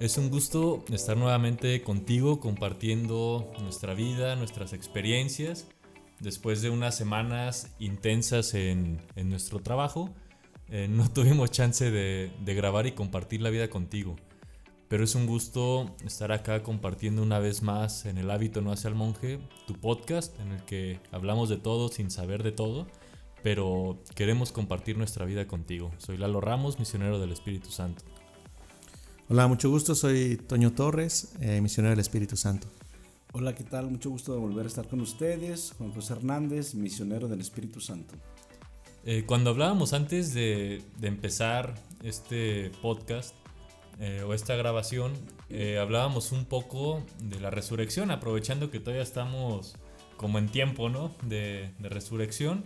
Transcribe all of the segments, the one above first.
Es un gusto estar nuevamente contigo compartiendo nuestra vida, nuestras experiencias, después de unas semanas intensas en, nuestro trabajo. Eh, no tuvimos chance de, de grabar y compartir la vida contigo. Pero es un gusto estar acá compartiendo una vez más en el hábito no hace al monje, tu podcast en el que hablamos de todo sin saber de todo, pero queremos compartir nuestra vida contigo. Soy Lalo Ramos, misionero del Espíritu Santo. Hola, mucho gusto, soy Toño Torres, eh, misionero del Espíritu Santo. Hola, ¿qué tal? Mucho gusto de volver a estar con ustedes. Juan José Hernández, misionero del Espíritu Santo. Eh, cuando hablábamos antes de, empezar este podcast eh, o esta grabación, hablábamos un poco de la resurrección, aprovechando que todavía estamos como en tiempo, ¿no? De, resurrección.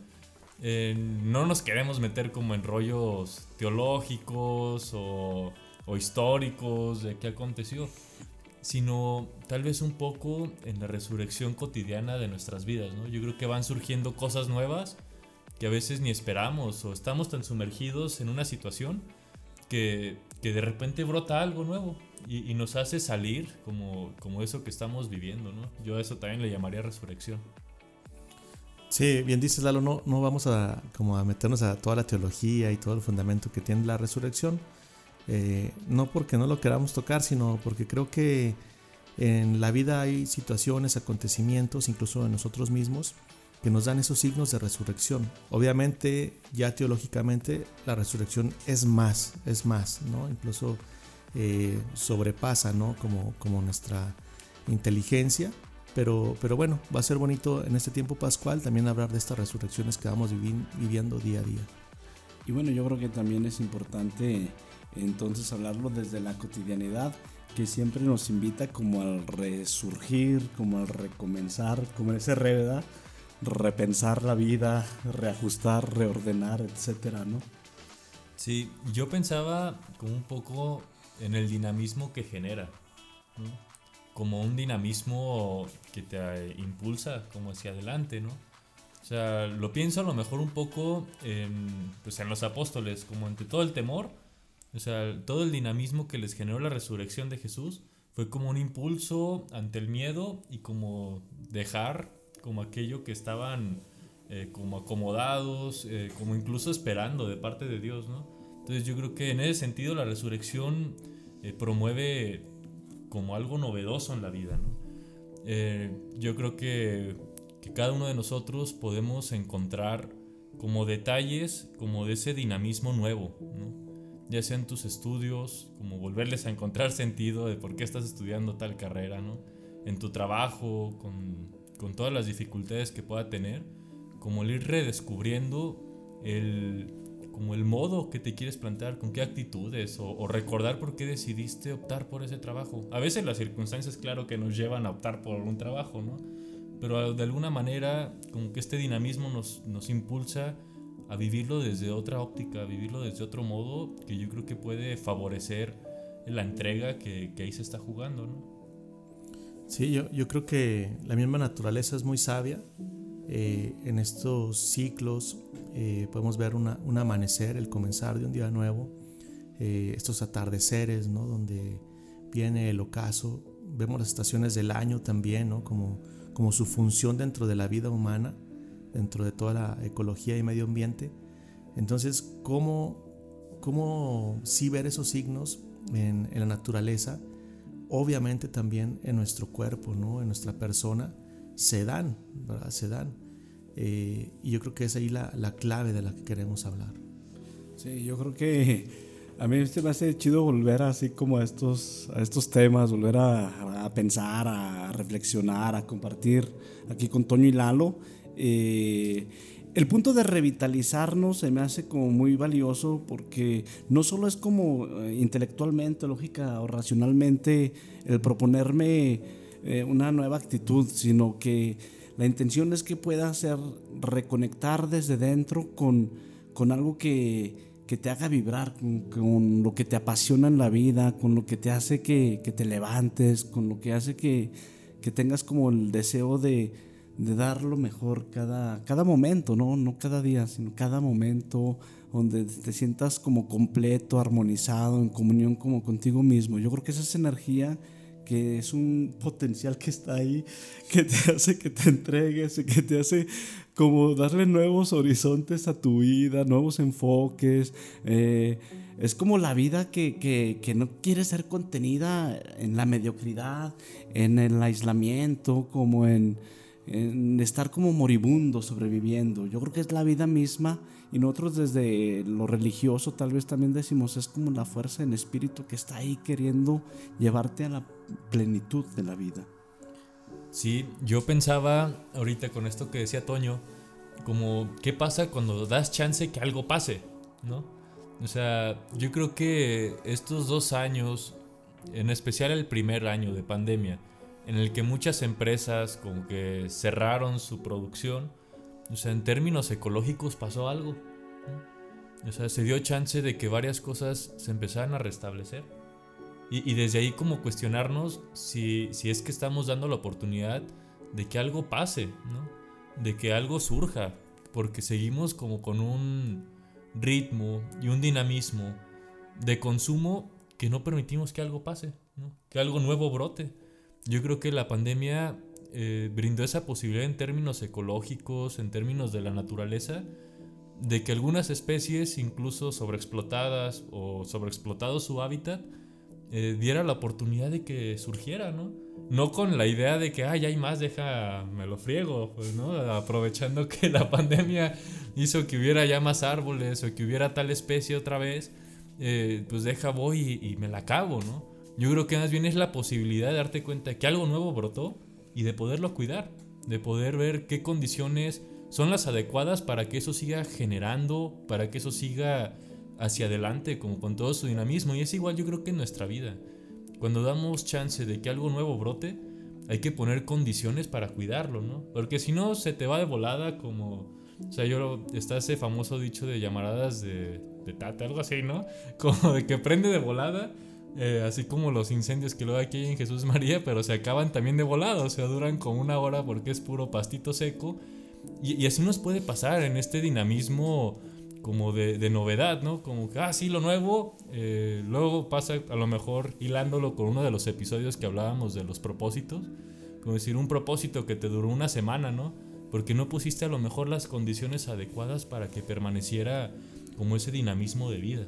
no nos queremos meter como en rollos teológicos o históricos de qué aconteció, sino tal vez un poco en la resurrección cotidiana de nuestras vidas. Yo creo que van surgiendo cosas nuevas que a veces ni esperamos o estamos tan sumergidos en una situación que, que de repente brota algo nuevo y, y, nos hace salir como, como eso que estamos viviendo, ¿no? Yo a eso también le llamaría resurrección. Sí, bien dices Lalo, no, no vamos a, como a meternos a toda la teología y todo el fundamento que tiene la resurrección, eh, no porque no lo queramos tocar, sino porque creo que en la vida hay situaciones, acontecimientos, incluso en nosotros mismos, que nos dan esos signos de resurrección. Obviamente, ya teológicamente, la resurrección es más, es más, ¿no? Incluso eh, sobrepasa, ¿no? Como, como nuestra inteligencia. Pero, pero bueno, va a ser bonito en este tiempo pascual también hablar de estas resurrecciones que vamos viviendo día a día. Y bueno, yo creo que también es importante entonces hablarlo desde la cotidianidad que siempre nos invita como al resurgir, como al recomenzar, como ese re, Repensar la vida, reajustar, reordenar, etcétera, ¿no? Sí, yo pensaba como un poco en el dinamismo que genera, como un dinamismo que te impulsa como hacia adelante, ¿no? O sea, lo pienso a lo mejor un poco en, pues en los apóstoles, como entre todo el temor, o sea, todo el dinamismo que les generó la resurrección de Jesús fue como un impulso ante el miedo y como dejar como aquello que estaban eh, como acomodados, eh, como incluso esperando de parte de Dios, ¿no? Entonces yo creo que en ese sentido la resurrección eh, promueve como algo novedoso en la vida, ¿no? yo creo que, que cada uno de nosotros podemos encontrar como detalles como de ese dinamismo nuevo, ¿no? ya sea en tus estudios, como volverles a encontrar sentido de por qué estás estudiando tal carrera, ¿no? En tu trabajo, con, con todas las dificultades que pueda tener, como el ir redescubriendo el, como el modo que te quieres plantear, con qué actitudes, o, o, recordar por qué decidiste optar por ese trabajo. A veces las circunstancias, claro, que nos llevan a optar por un trabajo, ¿no? Pero de alguna manera, como que este dinamismo nos, impulsa a vivirlo desde otra óptica, a vivirlo desde otro modo que yo creo que puede favorecer la entrega que, que ahí se está jugando, ¿no? Sí, yo, yo, creo que la misma naturaleza es muy sabia. Eh, en estos ciclos eh, podemos ver una, un amanecer, el comenzar de un día nuevo, eh, estos atardeceres, ¿no? Donde viene el ocaso, vemos las estaciones del año también, ¿no? Como, como su función dentro de la vida humana dentro de toda la ecología y medio ambiente. Entonces, ¿cómo, cómo sí ver esos signos en, en la naturaleza? Obviamente también en nuestro cuerpo, ¿no? en nuestra persona, se dan, ¿verdad? Se dan. Eh, y yo creo que es ahí la, la, clave de la que queremos hablar. Sí, yo creo que a mí me hace chido volver así como a estos, a estos temas, volver a, a pensar, a reflexionar, a compartir aquí con Toño y Lalo eh, el punto de revitalizarnos se me hace como muy valioso porque no solo es como eh, intelectualmente, lógica o racionalmente el proponerme eh, una nueva actitud, sino que la intención es que pueda hacer reconectar desde dentro con, con algo que, que te haga vibrar, con, lo que te apasiona en la vida, con lo que te hace que, que te levantes, con lo que hace que, que tengas como el deseo de de dar lo mejor cada, cada momento, ¿no? no cada día, sino cada momento donde te sientas como completo, armonizado, en comunión como contigo mismo. Yo creo que esa es energía que es un potencial que está ahí, que te hace que te entregues que te hace como darle nuevos horizontes a tu vida, nuevos enfoques. Eh, es como la vida que, que, que, no quiere ser contenida en la mediocridad, en el aislamiento, como en, en estar como moribundo sobreviviendo. Yo creo que es la vida misma y nosotros desde lo religioso tal vez también decimos es como la fuerza en espíritu que está ahí queriendo llevarte a la plenitud de la vida. Sí, yo pensaba ahorita con esto que decía Toño, como qué pasa cuando das chance que algo pase, ¿no? O sea, yo creo que estos dos años, en especial el primer año de pandemia, en el que muchas empresas como que cerraron su producción, o sea, en términos ecológicos pasó algo. O sea, se dio chance de que varias cosas se empezaran a restablecer. Y, desde ahí como cuestionarnos si, si, es que estamos dando la oportunidad de que algo pase. De que algo surja, porque seguimos como con un ritmo y un dinamismo de consumo que no permitimos que algo pase. Que algo nuevo brote. Yo creo que la pandemia eh, brindó esa posibilidad en términos ecológicos, en términos de la naturaleza, de que algunas especies, incluso sobreexplotadas o sobreexplotado su hábitat, eh, diera la oportunidad de que surgiera, ¿no? No con la idea de que, ay, hay más, deja, me lo friego, pues, ¿no? Aprovechando que la pandemia hizo que hubiera ya más árboles o que hubiera tal especie otra vez, eh, pues deja, voy y, y me la acabo, ¿no? Yo creo que más bien es la posibilidad de darte cuenta que algo nuevo brotó y de poderlo cuidar, de poder ver qué condiciones son las adecuadas para que eso siga generando, para que eso siga hacia adelante, como con todo su dinamismo. Y es igual yo creo que en nuestra vida. Cuando damos chance de que algo nuevo brote, hay que poner condiciones para cuidarlo, ¿no? Porque si no, se te va de volada como... O sea, yo está ese famoso dicho de llamaradas de, de tata, algo así, ¿no? Como de que prende de volada eh, así como los incendios que luego aquí en Jesús María, pero se acaban también de volado, o sea, duran como una hora porque es puro pastito seco. Y, así nos puede pasar en este dinamismo como de, novedad, ¿no? Como que, ah, sí, lo nuevo, eh, luego pasa a lo mejor hilándolo con uno de los episodios que hablábamos de los propósitos, como decir, un propósito que te duró una semana, ¿no? Porque no pusiste a lo mejor las condiciones adecuadas para que permaneciera como ese dinamismo de vida.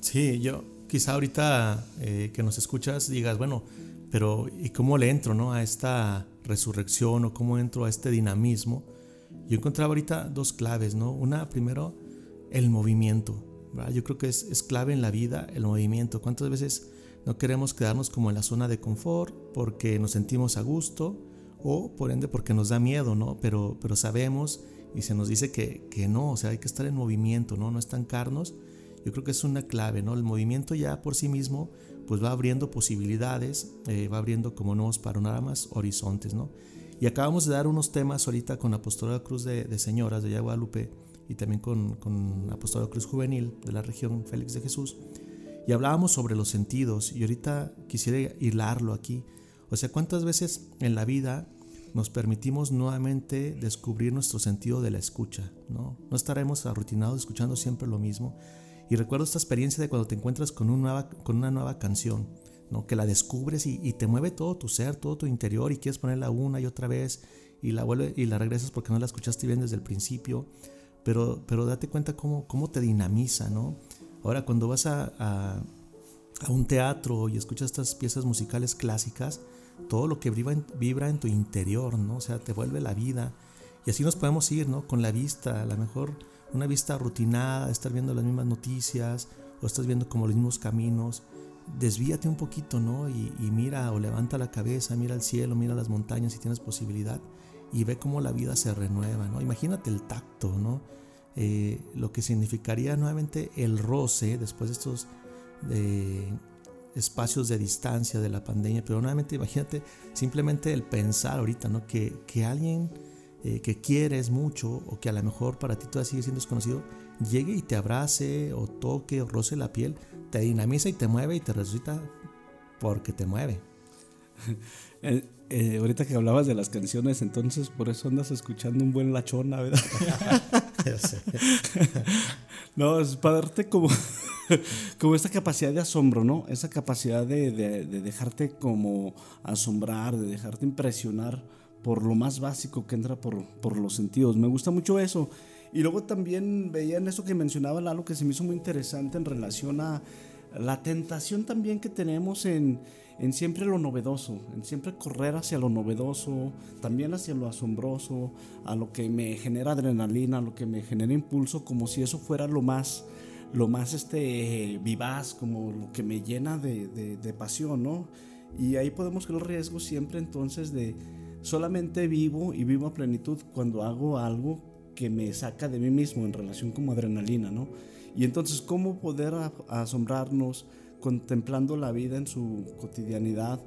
Sí, yo, quizá ahorita eh, que nos escuchas digas, bueno, pero ¿y cómo le entro ¿no? a esta resurrección o cómo entro a este dinamismo? Yo encontraba ahorita dos claves, ¿no? Una, primero, el movimiento. Yo creo que es, es, clave en la vida el movimiento. ¿Cuántas veces no queremos quedarnos como en la zona de confort porque nos sentimos a gusto o por ende porque nos da miedo, ¿no? Pero, pero sabemos y se nos dice que, que no, o sea, hay que estar en movimiento, ¿no? No estancarnos yo creo que es una clave, ¿no? El movimiento ya por sí mismo pues va abriendo posibilidades, eh, va abriendo como nuevos panoramas, horizontes, ¿no? Y acabamos de dar unos temas ahorita con Apostolado Cruz de, Señoras de Guadalupe y también con, con Apostolado Cruz Juvenil de la región Félix de Jesús. Y hablábamos sobre los sentidos y ahorita quisiera hilarlo aquí. O sea, ¿cuántas veces en la vida nos permitimos nuevamente descubrir nuestro sentido de la escucha? No, no estaremos arrutinados escuchando siempre lo mismo, y recuerdo esta experiencia de cuando te encuentras con una nueva, con una nueva canción, ¿no? que la descubres y, te mueve todo tu ser, todo tu interior y quieres ponerla una y otra vez y la, vuelve, y la regresas porque no la escuchaste bien desde el principio. Pero, pero date cuenta cómo, cómo te dinamiza, ¿no? Ahora, cuando vas a, a, un teatro y escuchas estas piezas musicales clásicas, todo lo que vibra en, vibra en tu interior, ¿no? O sea, te vuelve la vida. Y así nos podemos ir, ¿no? Con la vista, a lo mejor una vista rutinada, estar viendo las mismas noticias o estás viendo como los mismos caminos, desvíate un poquito, ¿no? Y, mira o levanta la cabeza, mira el cielo, mira las montañas si tienes posibilidad y ve cómo la vida se renueva, ¿no? Imagínate el tacto, ¿no? Eh, lo que significaría nuevamente el roce después de estos eh, espacios de distancia de la pandemia, pero nuevamente imagínate simplemente el pensar ahorita, ¿no? Que, que alguien eh, que quieres mucho o que a lo mejor para ti todavía sigue siendo desconocido, llegue y te abrace o toque o roce la piel, te dinamiza y te mueve y te resucita porque te mueve. Eh, eh, ahorita que hablabas de las canciones, entonces por eso andas escuchando un buen lachona, ¿verdad? no, es para darte como, como esta capacidad de asombro, ¿no? Esa capacidad de, de, de, dejarte como asombrar, de dejarte impresionar por lo más básico que entra por, por los sentidos. Me gusta mucho eso. Y luego también veía en eso que mencionaba Lalo que se me hizo muy interesante en relación a la tentación también que tenemos en, en siempre lo novedoso, en siempre correr hacia lo novedoso, también hacia lo asombroso, a lo que me genera adrenalina, a lo que me genera impulso, como si eso fuera lo más, lo más este, vivaz, como lo que me llena de, de, de pasión, ¿no? Y ahí podemos el riesgo siempre entonces de solamente vivo y vivo a plenitud cuando hago algo que me saca de mí mismo en relación como adrenalina, ¿no? Y entonces, ¿cómo poder asombrarnos contemplando la vida en su cotidianidad,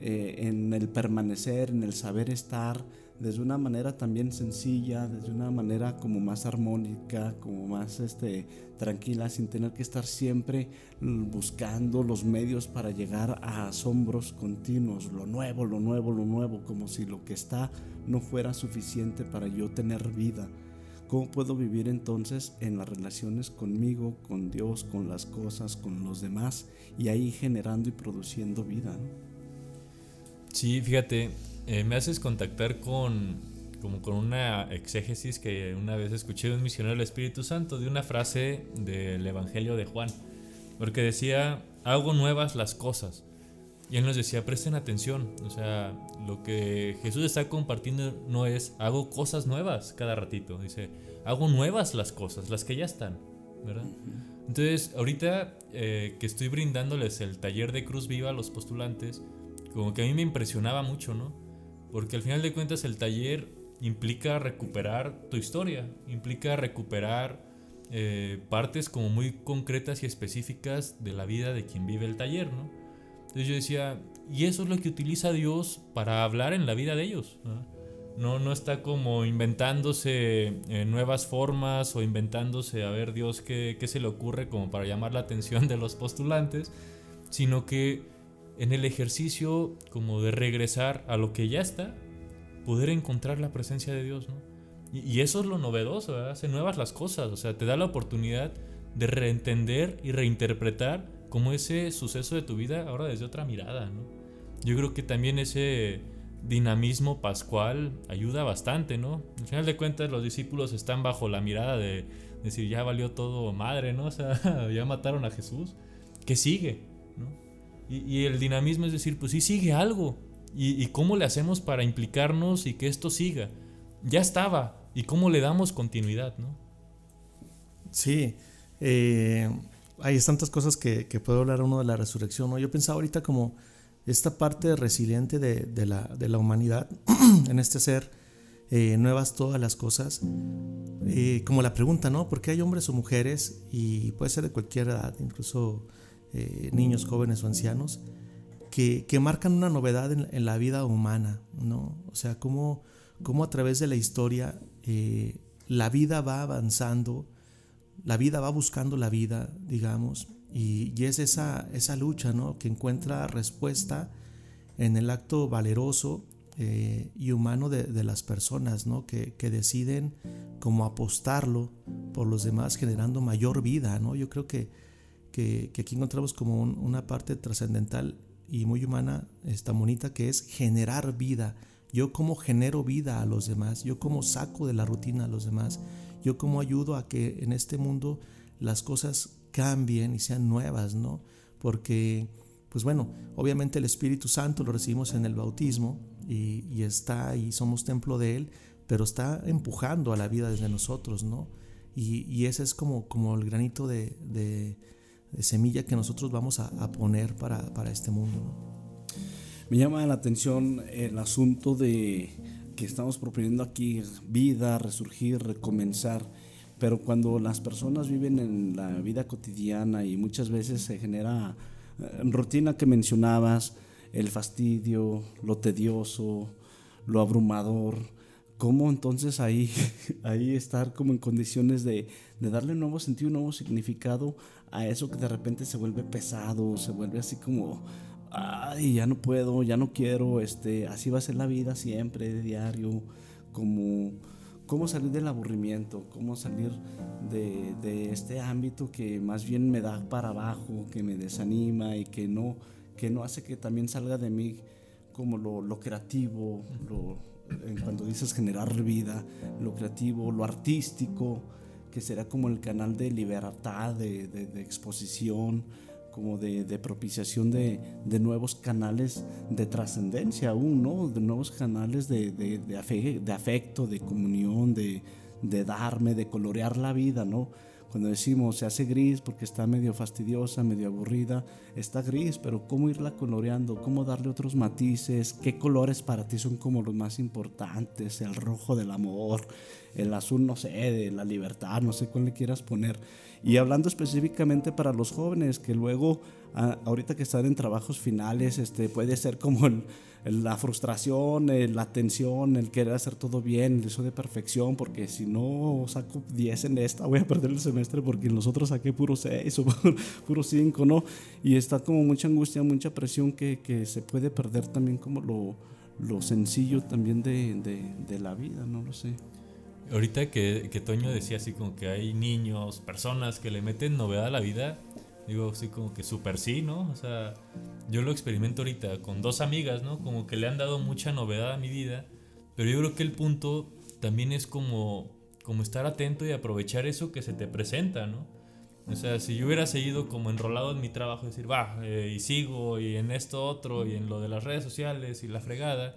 eh, en el permanecer, en el saber estar, desde una manera también sencilla, desde una manera como más armónica, como más este, tranquila, sin tener que estar siempre buscando los medios para llegar a asombros continuos, lo nuevo, lo nuevo, lo nuevo, como si lo que está no fuera suficiente para yo tener vida. ¿Cómo puedo vivir entonces en las relaciones conmigo, con Dios, con las cosas, con los demás y ahí generando y produciendo vida? Sí, fíjate, eh, me haces contactar con, como con una exégesis que una vez escuché de un misionero del Espíritu Santo, de una frase del Evangelio de Juan, porque decía, hago nuevas las cosas. Y él nos decía, presten atención, o sea, lo que Jesús está compartiendo no es, hago cosas nuevas cada ratito, dice, hago nuevas las cosas, las que ya están, ¿verdad? Entonces, ahorita eh, que estoy brindándoles el taller de Cruz Viva a los postulantes, como que a mí me impresionaba mucho, ¿no? Porque al final de cuentas el taller implica recuperar tu historia, implica recuperar eh, partes como muy concretas y específicas de la vida de quien vive el taller, ¿no? Entonces yo decía, y eso es lo que utiliza Dios para hablar en la vida de ellos. No, no, está como inventándose eh, nuevas formas o inventándose a ver Dios qué, qué se le ocurre como para llamar la atención de los postulantes, sino que en el ejercicio como de regresar a lo que ya está, poder encontrar la presencia de Dios, ¿no? Y, eso es lo novedoso, hace nuevas las cosas, o sea, te da la oportunidad de reentender y reinterpretar como ese suceso de tu vida ahora desde otra mirada, ¿no? Yo creo que también ese dinamismo pascual ayuda bastante, ¿no? Al final de cuentas los discípulos están bajo la mirada de decir, ya valió todo madre, ¿no? O sea, ya mataron a Jesús. ¿Qué sigue? ¿no? Y, el dinamismo es decir, pues sí sigue algo. ¿Y, ¿Y cómo le hacemos para implicarnos y que esto siga? Ya estaba. ¿Y cómo le damos continuidad, no? Sí. Eh, hay tantas cosas que, que puedo hablar uno de la resurrección. ¿no? Yo pensaba ahorita como esta parte resiliente de, de, la, de la, humanidad en este ser, eh, nuevas todas las cosas, eh, como la pregunta, ¿no? ¿Por qué hay hombres o mujeres, y puede ser de cualquier edad, incluso eh, niños, jóvenes o ancianos, que, que marcan una novedad en, la vida humana, ¿no? O sea, cómo, cómo a través de la historia eh, la vida va avanzando, la vida va buscando la vida, digamos, y, y, es esa, esa lucha ¿no? que encuentra respuesta en el acto valeroso eh, y humano de, de, las personas ¿no? que, que deciden como apostarlo por los demás generando mayor vida. ¿no? Yo creo que, que, aquí encontramos como un, una parte trascendental y muy humana, esta bonita, que es generar vida. Yo como genero vida a los demás, yo como saco de la rutina a los demás, yo como ayudo a que en este mundo las cosas cambien y sean nuevas, ¿no? Porque, pues bueno, obviamente el Espíritu Santo lo recibimos en el bautismo y, está y somos templo de Él, pero está empujando a la vida desde nosotros, ¿no? Y, ese es como, como el granito de semilla que nosotros vamos a, poner para, para, este mundo. Me llama la atención el asunto de que estamos proponiendo aquí vida, resurgir, recomenzar pero cuando las personas viven en la vida cotidiana y muchas veces se genera eh, rutina que mencionabas, el fastidio, lo tedioso, lo abrumador, ¿cómo entonces ahí, ahí estar como en condiciones de, de darle un nuevo sentido, un nuevo significado a eso que de repente se vuelve pesado, se vuelve así como, ay, ya no puedo, ya no quiero, este, así va a ser la vida siempre, de diario, como cómo salir del aburrimiento, cómo salir de, de, este ámbito que más bien me da para abajo, que me desanima y que no, que no hace que también salga de mí como lo, lo creativo, lo, cuando dices generar vida, lo creativo, lo artístico, que será como el canal de libertad, de, de, exposición, como de, de propiciación de, nuevos canales de trascendencia aún, ¿no? De nuevos canales de afecto, de comunión, de, darme, de colorear la vida, ¿no? Cuando decimos se hace gris porque está medio fastidiosa, medio aburrida, está gris, pero cómo irla coloreando, cómo darle otros matices, qué colores para ti son como los más importantes, el rojo del amor, el azul, no sé, de la libertad, no sé cuál le quieras poner. Y hablando específicamente para los jóvenes, que luego, ahorita que están en trabajos finales, este, puede ser como el, la frustración, la tensión, el querer hacer todo bien, deseo de perfección, porque si no saco 10 en esta, voy a perder el semestre porque en los otros saqué puro 6 o puro 5, ¿no? Y está como mucha angustia, mucha presión que, que se puede perder también como lo, lo sencillo también de, de, de la vida, no lo sé. Ahorita que, que, Toño decía así como que hay niños, personas que le meten novedad a la vida, digo así como que súper sí, ¿no? O sea, yo lo experimento ahorita con dos amigas, ¿no? Como que le han dado mucha novedad a mi vida, pero yo creo que el punto también es como, como estar atento y aprovechar eso que se te presenta, ¿no? O sea, si yo hubiera seguido como enrolado en mi trabajo, decir, va, eh, y sigo, y en esto otro, y en lo de las redes sociales, y la fregada,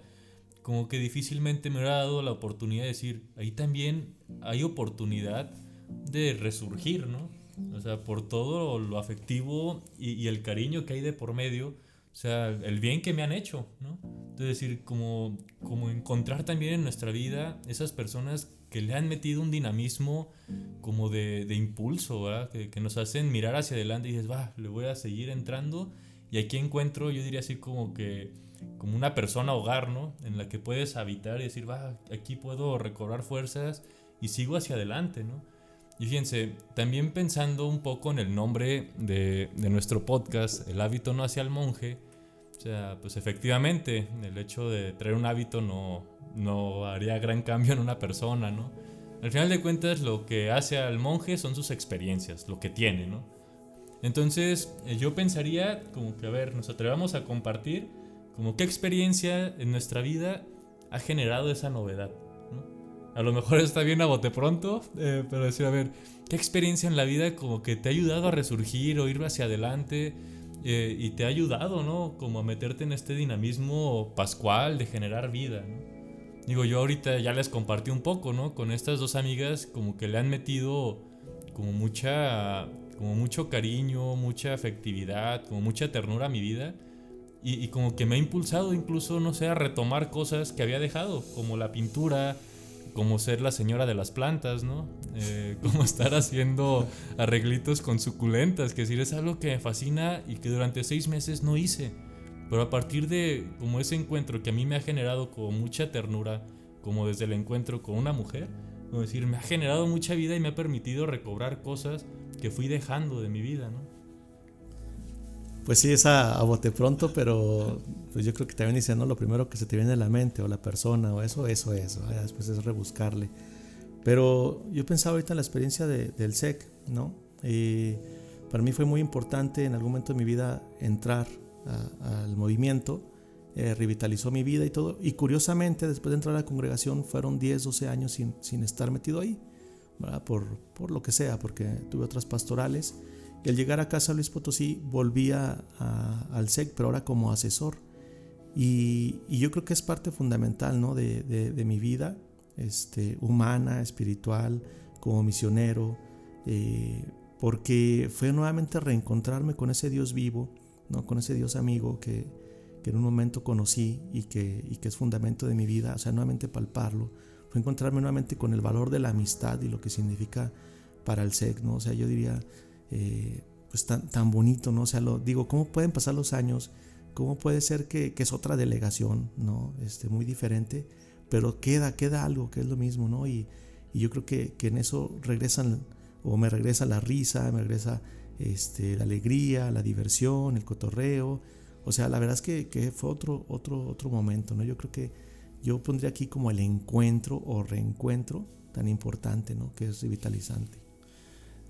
como que difícilmente me hubiera dado la oportunidad de decir, ahí también hay oportunidad de resurgir, ¿no? O sea, por todo lo afectivo y, el cariño que hay de por medio, o sea, el bien que me han hecho, ¿no? Entonces, decir, como, como encontrar también en nuestra vida esas personas que le han metido un dinamismo como de, de impulso, ¿verdad? Que, que, nos hacen mirar hacia adelante y dices, va, le voy a seguir entrando. Y aquí encuentro, yo diría así como que como una persona hogar, ¿no? En la que puedes habitar y decir, va, aquí puedo recobrar fuerzas y sigo hacia adelante, ¿no? Y fíjense, también pensando un poco en el nombre de, de nuestro podcast, El hábito no hacia el monje, o sea, pues efectivamente, el hecho de traer un hábito no, no haría gran cambio en una persona, ¿no? Al final de cuentas, lo que hace al monje son sus experiencias, lo que tiene, ¿no? Entonces, eh, yo pensaría como que, a ver, nos atrevamos a compartir como qué experiencia en nuestra vida ha generado esa novedad. A lo mejor está bien a bote pronto, eh, pero decir, a ver, ¿qué experiencia en la vida como que te ha ayudado a resurgir o ir hacia adelante eh, y te ha ayudado, ¿no? Como a meterte en este dinamismo pascual de generar vida, Digo, yo ahorita ya les compartí un poco, ¿no? Con estas dos amigas como que le han metido como mucha, como mucho cariño, mucha afectividad, como mucha ternura a mi vida y, como que me ha impulsado incluso, no sé, a retomar cosas que había dejado, como la pintura, como ser la señora de las plantas, ¿no? Eh, como estar haciendo arreglitos con suculentas, que decir, es algo que me fascina y que durante seis meses no hice. Pero a partir de como ese encuentro que a mí me ha generado como mucha ternura, como desde el encuentro con una mujer, como decir, me ha generado mucha vida y me ha permitido recobrar cosas que fui dejando de mi vida, ¿no? Pues sí, es a, bote pronto, pero pues yo creo que también diciendo lo primero que se te viene a la mente o la persona o eso, eso, eso. Después es rebuscarle. Pero yo pensaba ahorita en la experiencia del SEC, ¿no? Y para mí fue muy importante en algún momento de mi vida entrar al movimiento, eh, revitalizó mi vida y todo. Y curiosamente, después de entrar a la congregación, fueron 10, 12 años sin, sin estar metido ahí, ¿verdad? Por, por lo que sea, porque tuve otras pastorales. Y al llegar a casa Luis Potosí volvía al SEC, pero ahora como asesor. Y, yo creo que es parte fundamental ¿no? de, mi vida este, humana, espiritual, como misionero, eh, porque fue nuevamente reencontrarme con ese Dios vivo, ¿no? con ese Dios amigo que, en un momento conocí y que, y que es fundamento de mi vida, o sea, nuevamente palparlo. Fue encontrarme nuevamente con el valor de la amistad y lo que significa para el SEC, ¿no? O sea, yo diría, eh, pues tan, tan bonito, ¿no? O sea, lo, digo, ¿cómo pueden pasar los años? ¿Cómo puede ser que, que, es otra delegación, ¿no? Este, muy diferente, pero queda, queda algo que es lo mismo, ¿no? Y, y yo creo que, que, en eso regresan, o me regresa la risa, me regresa este, la alegría, la diversión, el cotorreo. O sea, la verdad es que, que, fue otro, otro, otro momento, ¿no? Yo creo que yo pondría aquí como el encuentro o reencuentro tan importante, ¿no? Que es revitalizante.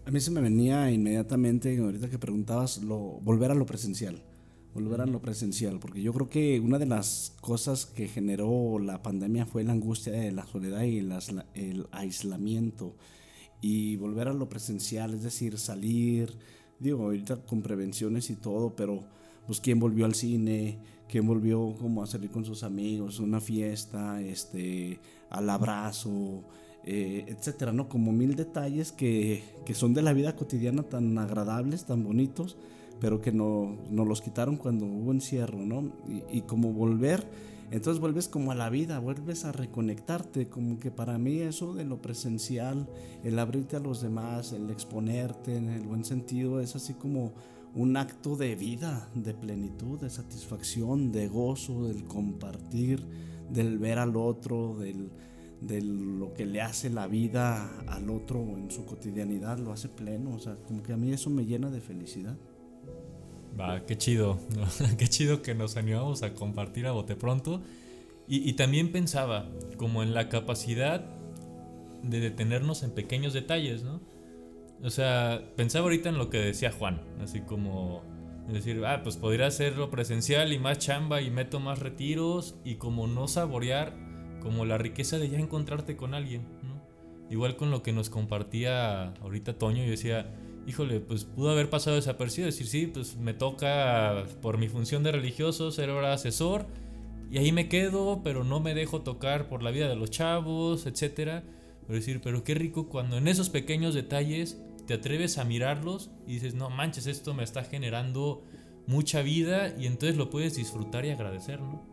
A mí se me venía inmediatamente, ahorita que preguntabas, lo, volver a lo presencial. Volver a lo presencial, porque yo creo que una de las cosas que generó la pandemia fue la angustia de la soledad y el aislamiento. Y volver a lo presencial, es decir, salir, digo, ahorita con prevenciones y todo, pero pues quién volvió al cine, quién volvió como a salir con sus amigos, una fiesta, este, al abrazo, eh, etcétera, ¿no? Como mil detalles que, que, son de la vida cotidiana tan agradables, tan bonitos, pero que no, nos los quitaron cuando hubo encierro, ¿no? Y, y, como volver, entonces vuelves como a la vida, vuelves a reconectarte, como que para mí eso de lo presencial, el abrirte a los demás, el exponerte en el buen sentido, es así como un acto de vida, de plenitud, de satisfacción, de gozo, del compartir, del ver al otro, del, de lo que le hace la vida al otro en su cotidianidad, lo hace pleno. O sea, como que a mí eso me llena de felicidad. Va, qué chido, qué chido que nos animamos a compartir a bote pronto. Y, y también pensaba como en la capacidad de detenernos en pequeños detalles, ¿no? O sea, pensaba ahorita en lo que decía Juan, así como decir, ah, pues podría hacerlo presencial y más chamba y meto más retiros y como no saborear como la riqueza de ya encontrarte con alguien, ¿no? Igual con lo que nos compartía ahorita Toño, yo decía, híjole, pues pudo haber pasado desapercibido, decir, sí, pues me toca por mi función de religioso ser ahora asesor y ahí me quedo, pero no me dejo tocar por la vida de los chavos, etcétera. Pero decir, pero qué rico cuando en esos pequeños detalles te atreves a mirarlos y dices, no manches, esto me está generando mucha vida y entonces lo puedes disfrutar y agradecer, ¿no?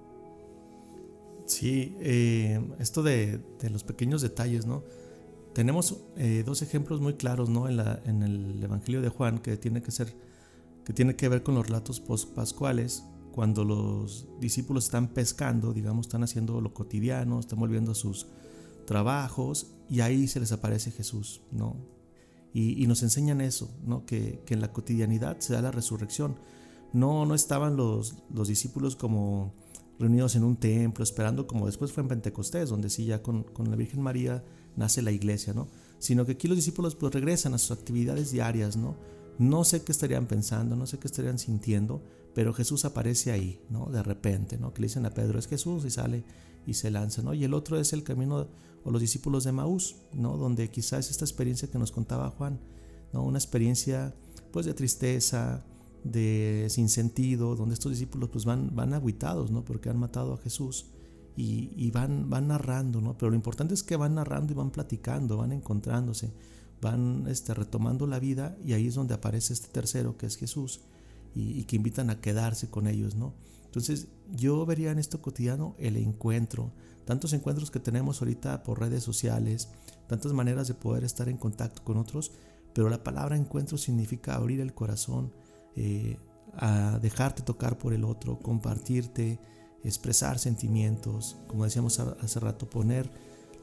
Sí, eh, esto de, los pequeños detalles, ¿no? Tenemos eh, dos ejemplos muy claros, ¿no? En, la, en, el Evangelio de Juan que tiene que ser, que tiene que ver con los relatos pascuales, cuando los discípulos están pescando, digamos, están haciendo lo cotidiano, están volviendo a sus trabajos y ahí se les aparece Jesús, ¿no? Y, nos enseñan eso, ¿no? Que, en la cotidianidad se da la resurrección. No, no estaban los discípulos como reunidos en un templo, esperando como después fue en Pentecostés, donde sí ya con, con la Virgen María nace la iglesia, ¿no? Sino que aquí los discípulos pues regresan a sus actividades diarias, ¿no? No sé qué estarían pensando, no sé qué estarían sintiendo, pero Jesús aparece ahí, ¿no? De repente, ¿no? Que le dicen a Pedro, es Jesús y sale y se lanza, ¿no? Y el otro es el camino o los discípulos de Maús, ¿no? Donde quizás esta experiencia que nos contaba Juan, ¿no? Una experiencia pues de tristeza, de sin sentido, donde estos discípulos pues van, van aguitados, ¿no? Porque han matado a Jesús y, van, van narrando, ¿no? Pero lo importante es que van narrando y van platicando, van encontrándose, van este, retomando la vida y ahí es donde aparece este tercero que es Jesús y, y que invitan a quedarse con ellos, ¿no? Entonces yo vería en esto cotidiano el encuentro, tantos encuentros que tenemos ahorita por redes sociales, tantas maneras de poder estar en contacto con otros, pero la palabra encuentro significa abrir el corazón, eh, a dejarte tocar por el otro, compartirte, expresar sentimientos, como decíamos hace rato, poner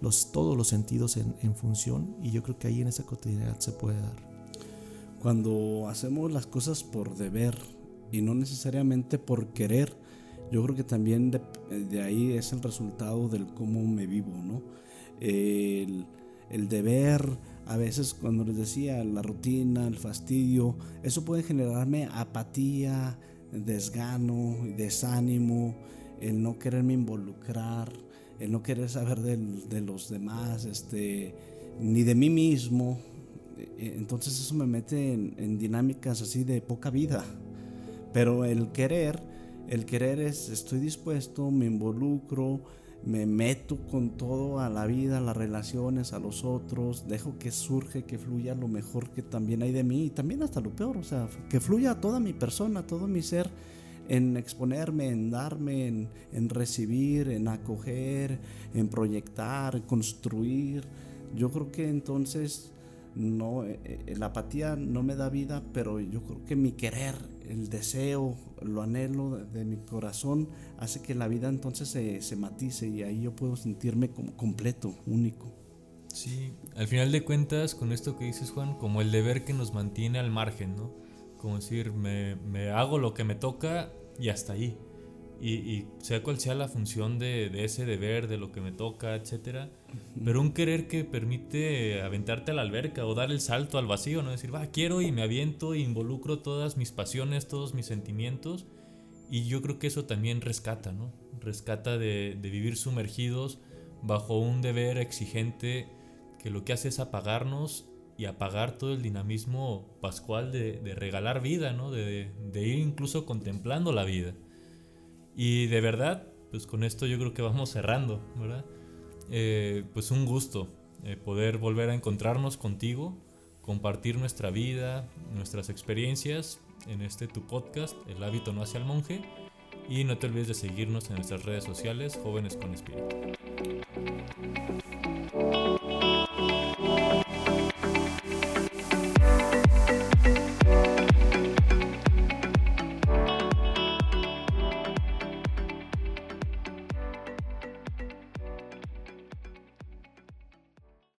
los, todos los sentidos en, en función y yo creo que ahí en esa cotidianidad se puede dar. Cuando hacemos las cosas por deber y no necesariamente por querer, yo creo que también de, de ahí es el resultado del cómo me vivo, ¿no? El, el deber, a veces cuando les decía la rutina, el fastidio, eso puede generarme apatía, desgano, desánimo, el no quererme involucrar, el no querer saber de, de los demás, este, ni de mí mismo. E, entonces eso me mete en dinámicas así de poca vida. Pero el querer, el querer es estoy dispuesto, me involucro, me meto con todo a la vida, a las relaciones, a los otros, dejo que surge, que fluya lo mejor que también hay de mí y también hasta lo peor, o sea, que fluya toda mi persona, todo mi ser en exponerme, en darme, en, recibir, en acoger, en proyectar, construir. Yo creo que entonces no, eh, eh, la apatía no me da vida, pero yo creo que mi querer, el deseo, lo anhelo de, mi corazón hace que la vida entonces se, se, matice y ahí yo puedo sentirme como completo, único. Sí, al final de cuentas, con esto que dices Juan, como el deber que nos mantiene al margen, ¿no? Como decir, me, me hago lo que me toca y hasta ahí. Y, sea cual sea la función de, de, ese deber, de lo que me toca, etcétera, pero un querer que permite aventarte a la alberca o dar el salto al vacío, ¿no? Decir, va, quiero y me aviento e involucro todas mis pasiones, todos mis sentimientos. Y yo creo que eso también rescata, ¿no? Rescata de, vivir sumergidos bajo un deber exigente que lo que hace es apagarnos y apagar todo el dinamismo pascual de, de regalar vida, ¿no? De, de ir incluso contemplando la vida. Y de verdad, pues con esto yo creo que vamos cerrando, ¿verdad? Eh, pues un gusto eh, poder volver a encontrarnos contigo, compartir nuestra vida, nuestras experiencias en este tu podcast, El hábito no hacia el monje. Y no te olvides de seguirnos en nuestras redes sociales, Jóvenes con Espíritu.